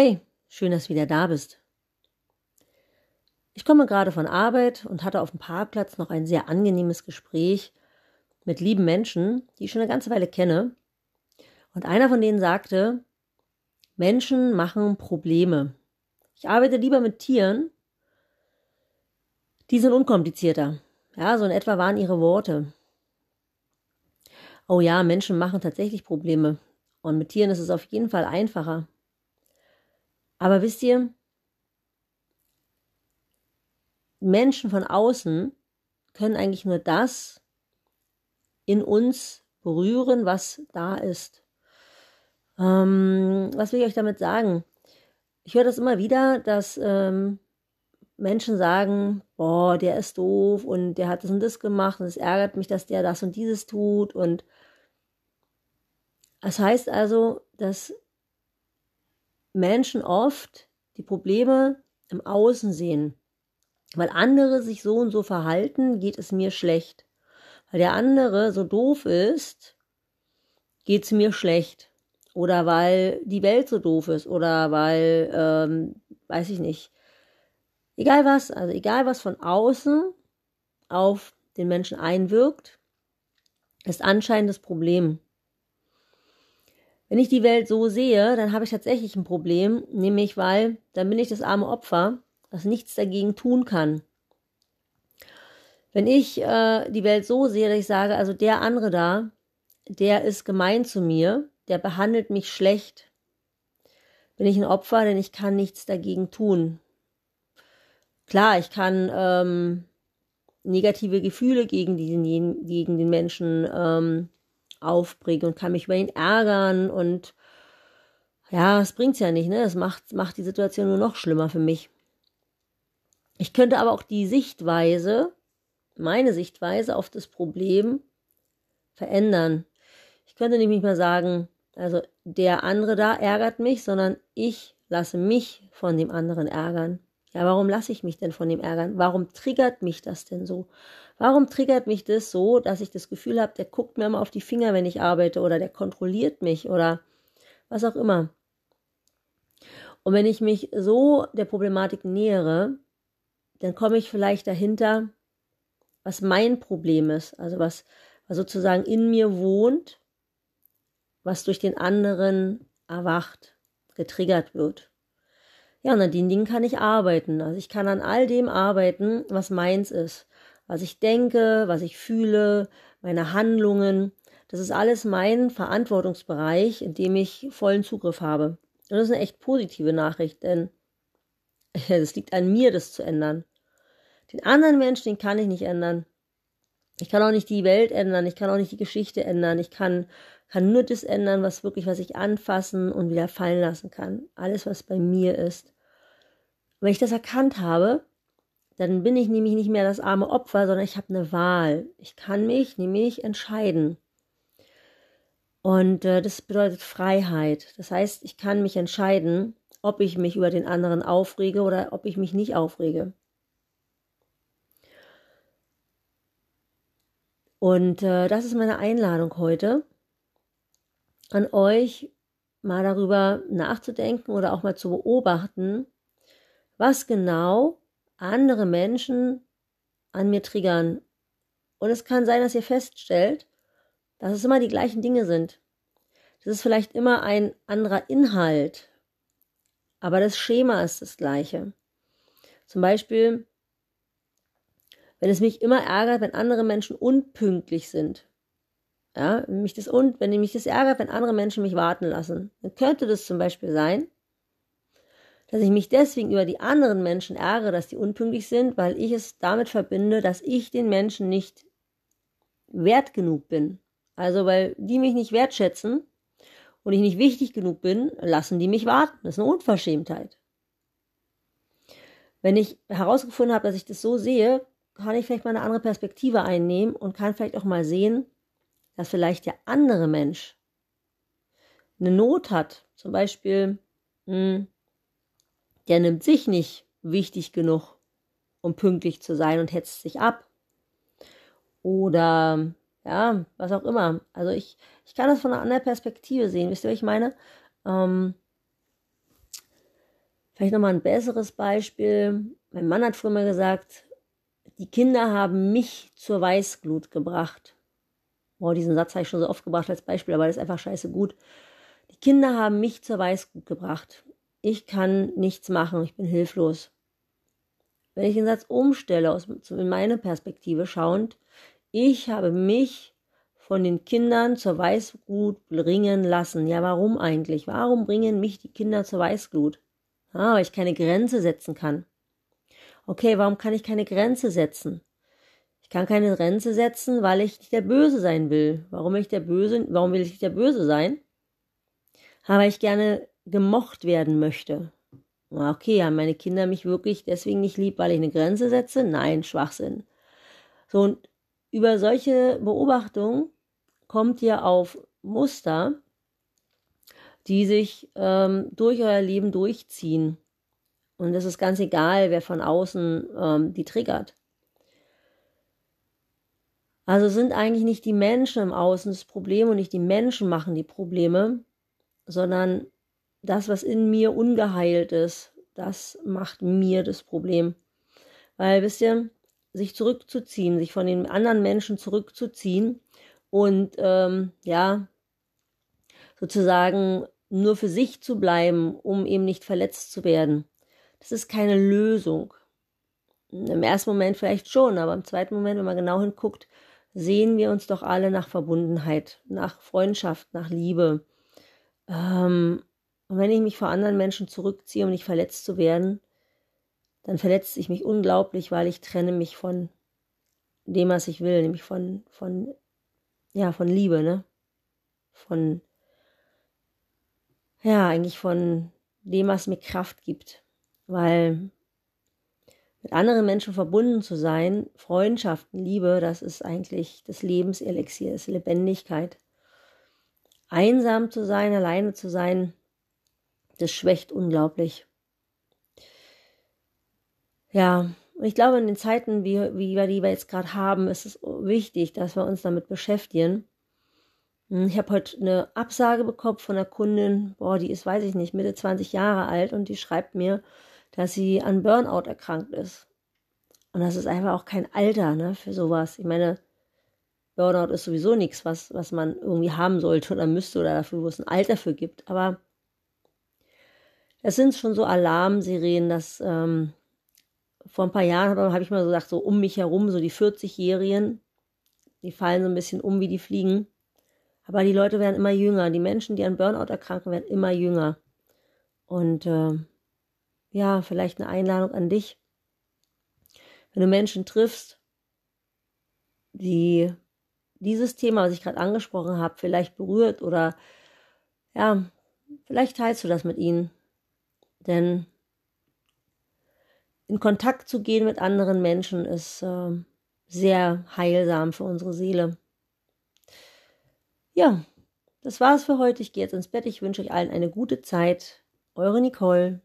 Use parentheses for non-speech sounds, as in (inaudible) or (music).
Hey, schön, dass du wieder da bist. Ich komme gerade von Arbeit und hatte auf dem Parkplatz noch ein sehr angenehmes Gespräch mit lieben Menschen, die ich schon eine ganze Weile kenne. Und einer von denen sagte, Menschen machen Probleme. Ich arbeite lieber mit Tieren, die sind unkomplizierter. Ja, so in etwa waren ihre Worte. Oh ja, Menschen machen tatsächlich Probleme. Und mit Tieren ist es auf jeden Fall einfacher. Aber wisst ihr, Menschen von außen können eigentlich nur das in uns berühren, was da ist. Ähm, was will ich euch damit sagen? Ich höre das immer wieder, dass ähm, Menschen sagen, boah, der ist doof und der hat das und das gemacht und es ärgert mich, dass der das und dieses tut und das heißt also, dass Menschen oft die Probleme im Außen sehen. Weil andere sich so und so verhalten, geht es mir schlecht. Weil der andere so doof ist, geht es mir schlecht. Oder weil die Welt so doof ist. Oder weil, ähm, weiß ich nicht. Egal was, also egal was von außen auf den Menschen einwirkt, ist anscheinend das Problem. Wenn ich die Welt so sehe, dann habe ich tatsächlich ein Problem, nämlich weil dann bin ich das arme Opfer, das nichts dagegen tun kann. Wenn ich äh, die Welt so sehe, dass ich sage, also der andere da, der ist gemein zu mir, der behandelt mich schlecht, bin ich ein Opfer, denn ich kann nichts dagegen tun. Klar, ich kann ähm, negative Gefühle gegen, diesen, gegen den Menschen ähm, aufbringen und kann mich über ihn ärgern und ja, es bringt's ja nicht, ne? Es macht, macht die Situation nur noch schlimmer für mich. Ich könnte aber auch die Sichtweise, meine Sichtweise auf das Problem verändern. Ich könnte nämlich mal sagen, also der andere da ärgert mich, sondern ich lasse mich von dem anderen ärgern. Ja, warum lasse ich mich denn von dem ärgern? Warum triggert mich das denn so? Warum triggert mich das so, dass ich das Gefühl habe, der guckt mir immer auf die Finger, wenn ich arbeite oder der kontrolliert mich oder was auch immer. Und wenn ich mich so der Problematik nähere, dann komme ich vielleicht dahinter, was mein Problem ist, also was, was sozusagen in mir wohnt, was durch den anderen erwacht, getriggert wird. Ja, und an den Dingen kann ich arbeiten. Also ich kann an all dem arbeiten, was meins ist was ich denke, was ich fühle, meine Handlungen. Das ist alles mein Verantwortungsbereich, in dem ich vollen Zugriff habe. Und das ist eine echt positive Nachricht, denn (laughs) es liegt an mir, das zu ändern. Den anderen Menschen, den kann ich nicht ändern. Ich kann auch nicht die Welt ändern, ich kann auch nicht die Geschichte ändern, ich kann, kann nur das ändern, was wirklich, was ich anfassen und wieder fallen lassen kann. Alles, was bei mir ist. wenn ich das erkannt habe, dann bin ich nämlich nicht mehr das arme Opfer, sondern ich habe eine Wahl. Ich kann mich nämlich entscheiden. Und äh, das bedeutet Freiheit. Das heißt, ich kann mich entscheiden, ob ich mich über den anderen aufrege oder ob ich mich nicht aufrege. Und äh, das ist meine Einladung heute an euch, mal darüber nachzudenken oder auch mal zu beobachten, was genau andere Menschen an mir triggern. Und es kann sein, dass ihr feststellt, dass es immer die gleichen Dinge sind. Das ist vielleicht immer ein anderer Inhalt, aber das Schema ist das gleiche. Zum Beispiel, wenn es mich immer ärgert, wenn andere Menschen unpünktlich sind. Ja, wenn mich das, und, wenn mich das ärgert, wenn andere Menschen mich warten lassen, dann könnte das zum Beispiel sein, dass ich mich deswegen über die anderen Menschen ärgere, dass die unpünktlich sind, weil ich es damit verbinde, dass ich den Menschen nicht wert genug bin. Also weil die mich nicht wertschätzen und ich nicht wichtig genug bin, lassen die mich warten. Das ist eine Unverschämtheit. Wenn ich herausgefunden habe, dass ich das so sehe, kann ich vielleicht mal eine andere Perspektive einnehmen und kann vielleicht auch mal sehen, dass vielleicht der andere Mensch eine Not hat. Zum Beispiel, mh, hm, der nimmt sich nicht wichtig genug, um pünktlich zu sein und hetzt sich ab. Oder ja, was auch immer. Also ich, ich kann das von einer anderen Perspektive sehen. Wisst ihr, was ich meine? Ähm, Vielleicht nochmal ein besseres Beispiel. Mein Mann hat früher mal gesagt, die Kinder haben mich zur Weißglut gebracht. Boah, diesen Satz habe ich schon so oft gebracht als Beispiel, aber das ist einfach scheiße gut. Die Kinder haben mich zur Weißglut gebracht. Ich kann nichts machen, ich bin hilflos. Wenn ich den Satz umstelle, aus in meine Perspektive schauend, ich habe mich von den Kindern zur Weißglut bringen lassen. Ja, warum eigentlich? Warum bringen mich die Kinder zur Weißglut? Ah, weil ich keine Grenze setzen kann. Okay, warum kann ich keine Grenze setzen? Ich kann keine Grenze setzen, weil ich nicht der Böse sein will. Warum will ich der Böse, warum will ich nicht der Böse sein? Weil ich gerne gemocht werden möchte. Okay, haben meine Kinder mich wirklich deswegen nicht lieb, weil ich eine Grenze setze? Nein, Schwachsinn. So, und über solche Beobachtungen kommt ihr auf Muster, die sich ähm, durch euer Leben durchziehen. Und es ist ganz egal, wer von außen ähm, die triggert. Also sind eigentlich nicht die Menschen im Außen das Problem und nicht die Menschen machen die Probleme, sondern das, was in mir ungeheilt ist, das macht mir das Problem. Weil, wisst ihr, sich zurückzuziehen, sich von den anderen Menschen zurückzuziehen und ähm, ja, sozusagen nur für sich zu bleiben, um eben nicht verletzt zu werden. Das ist keine Lösung. Im ersten Moment vielleicht schon, aber im zweiten Moment, wenn man genau hinguckt, sehen wir uns doch alle nach Verbundenheit, nach Freundschaft, nach Liebe. Ähm, und wenn ich mich vor anderen Menschen zurückziehe, um nicht verletzt zu werden, dann verletzt ich mich unglaublich, weil ich trenne mich von dem, was ich will, nämlich von, von, ja, von Liebe, ne? Von, ja, eigentlich von dem, was mir Kraft gibt. Weil mit anderen Menschen verbunden zu sein, Freundschaften, Liebe, das ist eigentlich das Lebenselixier, ist Lebendigkeit. Einsam zu sein, alleine zu sein, das schwächt unglaublich. Ja, ich glaube, in den Zeiten, wie, wie wir die wir jetzt gerade haben, ist es wichtig, dass wir uns damit beschäftigen. Hm, ich habe heute eine Absage bekommen von einer Kundin, boah, die ist, weiß ich nicht, Mitte 20 Jahre alt und die schreibt mir, dass sie an Burnout erkrankt ist. Und das ist einfach auch kein Alter, ne, für sowas. Ich meine, Burnout ist sowieso nichts, was, was man irgendwie haben sollte oder müsste oder dafür, wo es ein Alter für gibt. Aber es sind schon so Alarmserien, dass ähm, vor ein paar Jahren habe hab ich mal so gesagt, so um mich herum, so die 40-Jährigen, die fallen so ein bisschen um wie die Fliegen. Aber die Leute werden immer jünger. Die Menschen, die an Burnout erkranken, werden immer jünger. Und äh, ja, vielleicht eine Einladung an dich. Wenn du Menschen triffst, die dieses Thema, was ich gerade angesprochen habe, vielleicht berührt oder ja, vielleicht teilst du das mit ihnen. Denn in Kontakt zu gehen mit anderen Menschen ist äh, sehr heilsam für unsere Seele. Ja, das war's für heute. Ich gehe jetzt ins Bett. Ich wünsche euch allen eine gute Zeit. Eure Nicole.